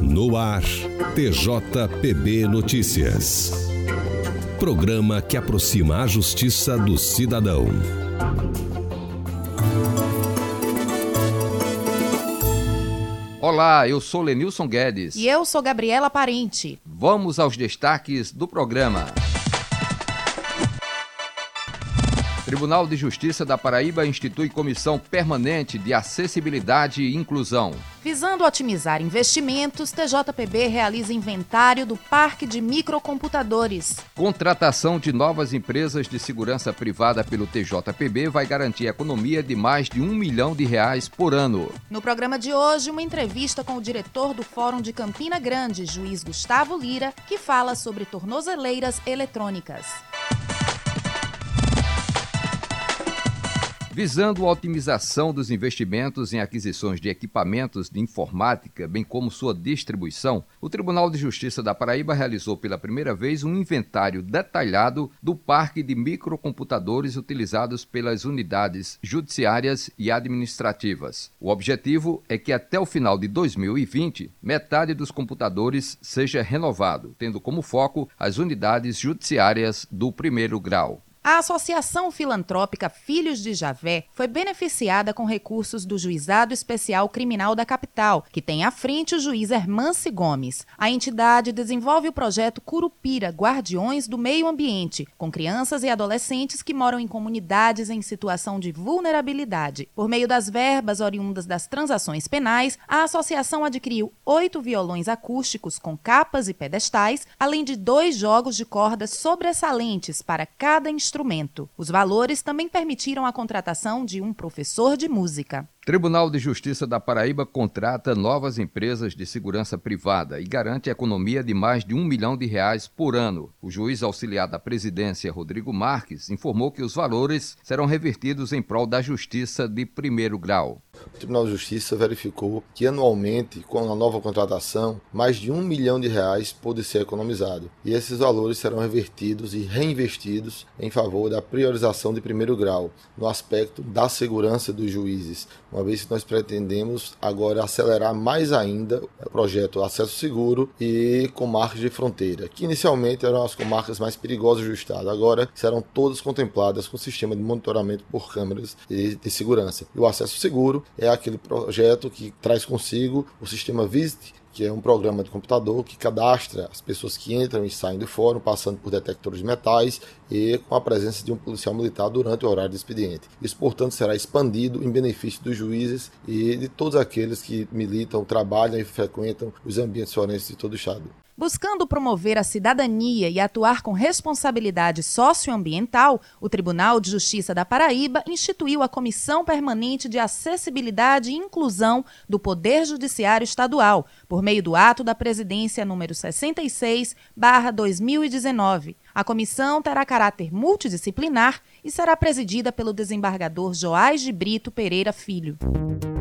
No ar, TJPB Notícias. Programa que aproxima a justiça do cidadão. Olá, eu sou Lenilson Guedes. E eu sou Gabriela Parente. Vamos aos destaques do programa. Tribunal de Justiça da Paraíba institui comissão permanente de acessibilidade e inclusão. Visando otimizar investimentos, TJPB realiza inventário do parque de microcomputadores. Contratação de novas empresas de segurança privada pelo TJPB vai garantir economia de mais de um milhão de reais por ano. No programa de hoje, uma entrevista com o diretor do Fórum de Campina Grande, juiz Gustavo Lira, que fala sobre tornozeleiras eletrônicas. Visando a otimização dos investimentos em aquisições de equipamentos de informática, bem como sua distribuição, o Tribunal de Justiça da Paraíba realizou pela primeira vez um inventário detalhado do parque de microcomputadores utilizados pelas unidades judiciárias e administrativas. O objetivo é que até o final de 2020, metade dos computadores seja renovado, tendo como foco as unidades judiciárias do primeiro grau. A Associação Filantrópica Filhos de Javé foi beneficiada com recursos do Juizado Especial Criminal da Capital, que tem à frente o juiz Hermance Gomes. A entidade desenvolve o projeto Curupira Guardiões do Meio Ambiente, com crianças e adolescentes que moram em comunidades em situação de vulnerabilidade. Por meio das verbas oriundas das transações penais, a associação adquiriu oito violões acústicos com capas e pedestais, além de dois jogos de cordas sobressalentes para cada instrumento instrumento. Os valores também permitiram a contratação de um professor de música. Tribunal de Justiça da Paraíba contrata novas empresas de segurança privada e garante economia de mais de um milhão de reais por ano. O juiz auxiliar da presidência, Rodrigo Marques, informou que os valores serão revertidos em prol da justiça de primeiro grau. O Tribunal de Justiça verificou que anualmente, com a nova contratação, mais de um milhão de reais pode ser economizado. E esses valores serão revertidos e reinvestidos em favor da priorização de primeiro grau, no aspecto da segurança dos juízes, uma vez que nós pretendemos agora acelerar mais ainda o projeto Acesso Seguro e comarcas de fronteira, que inicialmente eram as comarcas mais perigosas do estado, agora serão todas contempladas com sistema de monitoramento por câmeras de, segurança. E o Acesso Seguro é aquele projeto que traz consigo o sistema Visit, que é um programa de computador que cadastra as pessoas que entram e saem do fórum, passando por detectores de metais e com a presença de um policial militar durante o horário de expediente. Isso, portanto, será expandido em benefício dos juízes e de todos aqueles que militam, trabalham e frequentam os ambientes forenses de todo o Estado. Buscando promover a cidadania e atuar com responsabilidade socioambiental, o Tribunal de Justiça da Paraíba instituiu a Comissão Permanente de Acessibilidade e Inclusão do Poder Judiciário Estadual, por meio do ato da Presidência número 66/2019. A comissão terá caráter multidisciplinar e será presidida pelo desembargador Joás de Brito Pereira Filho.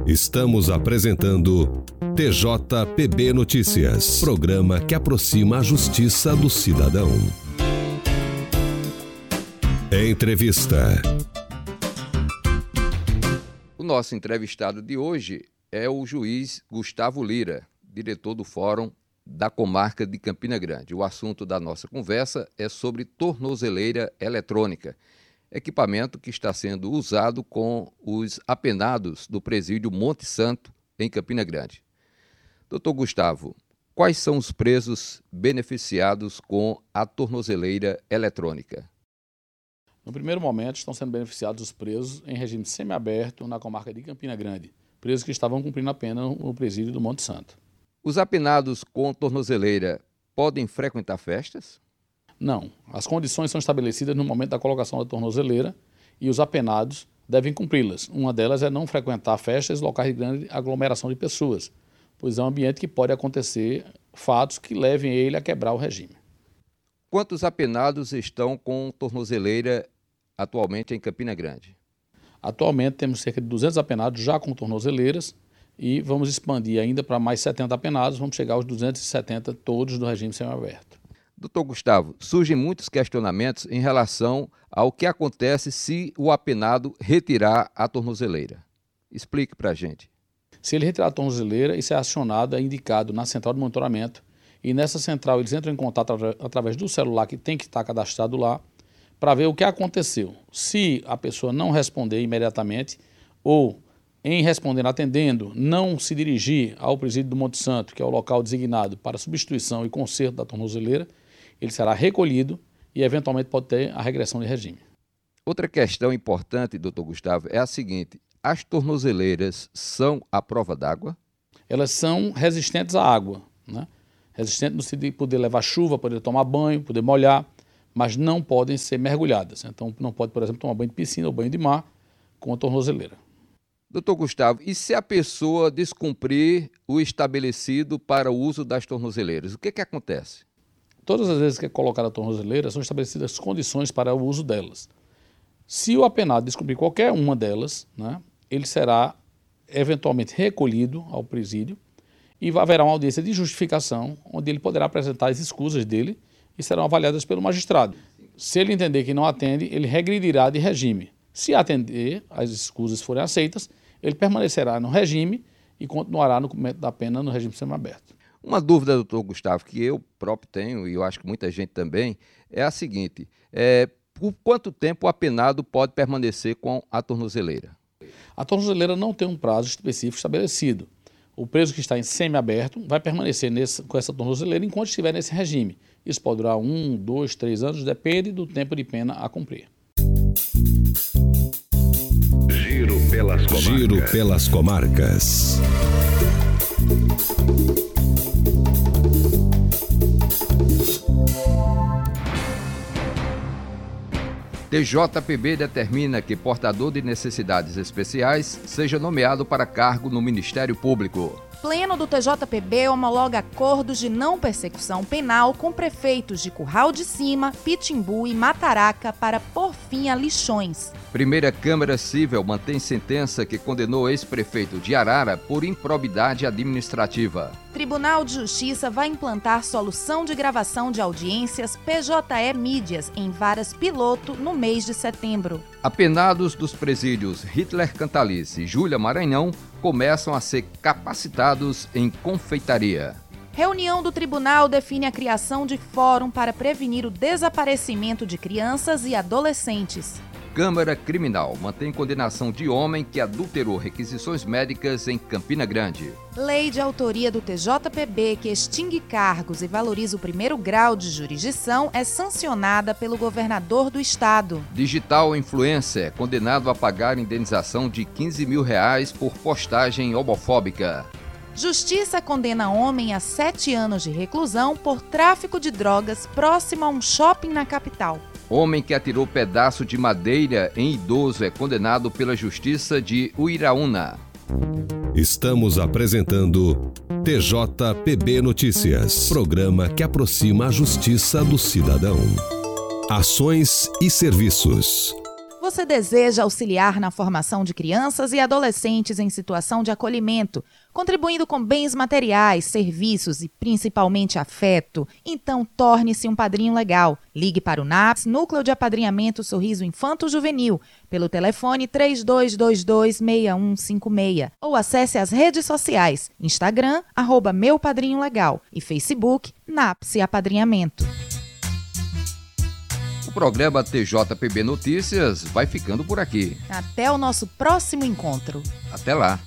Estamos apresentando TJPB Notícias, programa que aproxima a justiça do cidadão. Entrevista. O nosso entrevistado de hoje é o juiz Gustavo Lira, diretor do Fórum da Comarca de Campina Grande. O assunto da nossa conversa é sobre tornozeleira eletrônica equipamento que está sendo usado com os apenados do presídio Monte Santo, em Campina Grande. Doutor Gustavo, quais são os presos beneficiados com a tornozeleira eletrônica? No primeiro momento, estão sendo beneficiados os presos em regime semiaberto na comarca de Campina Grande, presos que estavam cumprindo a pena no presídio do Monte Santo. Os apenados com tornozeleira podem frequentar festas? Não. As condições são estabelecidas no momento da colocação da tornozeleira e os apenados devem cumpri-las. Uma delas é não frequentar festas e locais de grande aglomeração de pessoas, pois é um ambiente que pode acontecer fatos que levem ele a quebrar o regime. Quantos apenados estão com tornozeleira atualmente em Campina Grande? Atualmente temos cerca de 200 apenados já com tornozeleiras e vamos expandir ainda para mais 70 apenados, vamos chegar aos 270 todos do regime semiaberto. Doutor Gustavo, surgem muitos questionamentos em relação ao que acontece se o apenado retirar a tornozeleira. Explique para a gente. Se ele retirar a tornozeleira, isso é acionado, é indicado na central de monitoramento. E nessa central eles entram em contato através do celular que tem que estar cadastrado lá para ver o que aconteceu. Se a pessoa não responder imediatamente ou em respondendo, atendendo, não se dirigir ao presídio do Monte Santo, que é o local designado para substituição e conserto da tornozeleira, ele será recolhido e eventualmente pode ter a regressão de regime. Outra questão importante, doutor Gustavo, é a seguinte: as tornozeleiras são à prova d'água? Elas são resistentes à água, né? resistentes no sentido de poder levar chuva, poder tomar banho, poder molhar, mas não podem ser mergulhadas. Então, não pode, por exemplo, tomar banho de piscina ou banho de mar com a tornozeleira. Doutor Gustavo, e se a pessoa descumprir o estabelecido para o uso das tornozeleiras, o que, que acontece? Todas as vezes que é colocada a tornozeleira, são estabelecidas condições para o uso delas. Se o apenado descumprir qualquer uma delas, né, ele será eventualmente recolhido ao presídio e haverá uma audiência de justificação, onde ele poderá apresentar as escusas dele e serão avaliadas pelo magistrado. Se ele entender que não atende, ele regredirá de regime. Se atender, as escusas forem aceitas, ele permanecerá no regime e continuará no cumprimento da pena no regime semiaberto. Uma dúvida, doutor Gustavo, que eu próprio tenho, e eu acho que muita gente também, é a seguinte: é, por quanto tempo o apenado pode permanecer com a tornozeleira? A tornozeleira não tem um prazo específico estabelecido. O preso que está em semiaberto vai permanecer nesse, com essa tornozeleira enquanto estiver nesse regime. Isso pode durar um, dois, três anos, depende do tempo de pena a cumprir. Pelas comarcas. Giro pelas comarcas. TJPB determina que portador de necessidades especiais seja nomeado para cargo no Ministério Público. Pleno do TJPB homologa acordos de não persecução penal com prefeitos de Curral de Cima, Pitimbu e Mataraca para por fim a lixões. Primeira Câmara Civil mantém sentença que condenou ex-prefeito de Arara por improbidade administrativa. Tribunal de Justiça vai implantar solução de gravação de audiências PJE Mídias em varas piloto no mês de setembro. Apenados dos presídios Hitler Cantalice e Júlia Maranhão começam a ser capacitados em confeitaria. Reunião do tribunal define a criação de fórum para prevenir o desaparecimento de crianças e adolescentes. Câmara Criminal mantém condenação de homem que adulterou requisições médicas em Campina Grande. Lei de autoria do TJPB que extingue cargos e valoriza o primeiro grau de jurisdição é sancionada pelo governador do estado. Digital Influencer condenado a pagar indenização de 15 mil reais por postagem homofóbica. Justiça condena homem a sete anos de reclusão por tráfico de drogas próximo a um shopping na capital. Homem que atirou pedaço de madeira em idoso é condenado pela Justiça de Uiraúna. Estamos apresentando TJPB Notícias, programa que aproxima a justiça do cidadão. Ações e serviços. Você deseja auxiliar na formação de crianças e adolescentes em situação de acolhimento, contribuindo com bens materiais, serviços e principalmente afeto? Então torne-se um padrinho legal. Ligue para o NAPS, Núcleo de Apadrinhamento Sorriso Infanto Juvenil, pelo telefone 32226156 ou acesse as redes sociais, Instagram, arroba Meu Padrinho Legal e Facebook, NAPS Apadrinhamento. O programa TJPB Notícias vai ficando por aqui. Até o nosso próximo encontro. Até lá.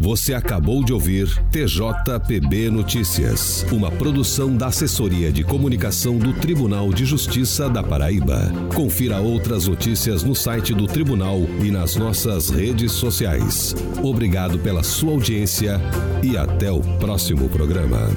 Você acabou de ouvir TJPB Notícias, uma produção da Assessoria de Comunicação do Tribunal de Justiça da Paraíba. Confira outras notícias no site do Tribunal e nas nossas redes sociais. Obrigado pela sua audiência e até o próximo programa.